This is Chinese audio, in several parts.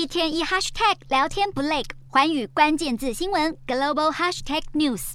一天一 hashtag 聊天不累，寰宇关键字新闻 global hashtag news。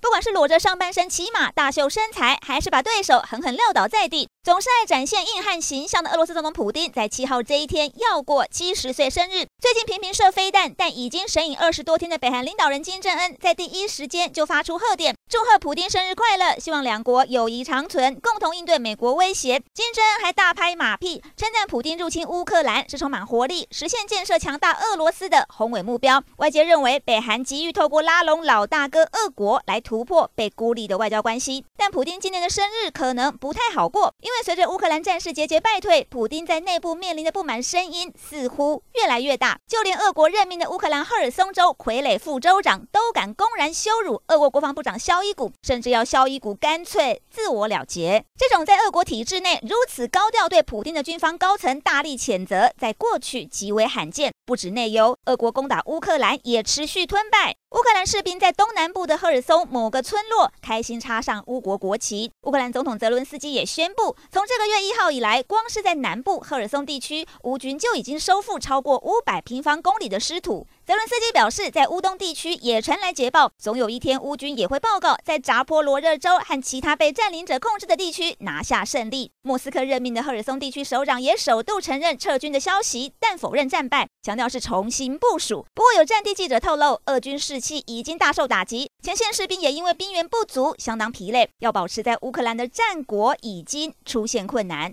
不管是裸着上半身骑马大秀身材，还是把对手狠狠撂倒在地，总是爱展现硬汉形象的俄罗斯总统普丁，在七号这一天要过七十岁生日。最近频频射飞弹，但已经神隐二十多天的北韩领导人金正恩，在第一时间就发出贺电，祝贺普丁生日快乐，希望两国友谊长存，共同应对美国威胁。金正恩还大拍马屁，称赞普丁入侵乌克兰是充满活力，实现建设强大俄罗斯的宏伟目标。外界认为，北韩急于透过拉拢老大哥俄国来突破被孤立的外交关系，但普丁今年的生日可能不太好过，因因为随着乌克兰战事节节败退，普丁在内部面临的不满声音似乎越来越大。就连俄国任命的乌克兰赫尔松州傀儡副州长都敢公然羞辱俄国国防部长肖伊古，甚至要肖伊古干脆自我了结。这种在俄国体制内如此高调对普丁的军方高层大力谴责，在过去极为罕见。不止内忧，俄国攻打乌克兰也持续吞败。乌克兰士兵在东南部的赫尔松某个村落开心插上乌国国旗。乌克兰总统泽伦斯基也宣布，从这个月一号以来，光是在南部赫尔松地区，乌军就已经收复超过五百平方公里的失土。泽伦斯基表示，在乌东地区也传来捷报，总有一天乌军也会报告在扎波罗热州和其他被占领者控制的地区拿下胜利。莫斯科任命的赫尔松地区首长也首度承认撤军的消息，但否认战败，强调是重新部署。不过有战地记者透露，俄军士气已经大受打击，前线士兵也因为兵源不足相当疲累，要保持在乌克兰的战果已经出现困难。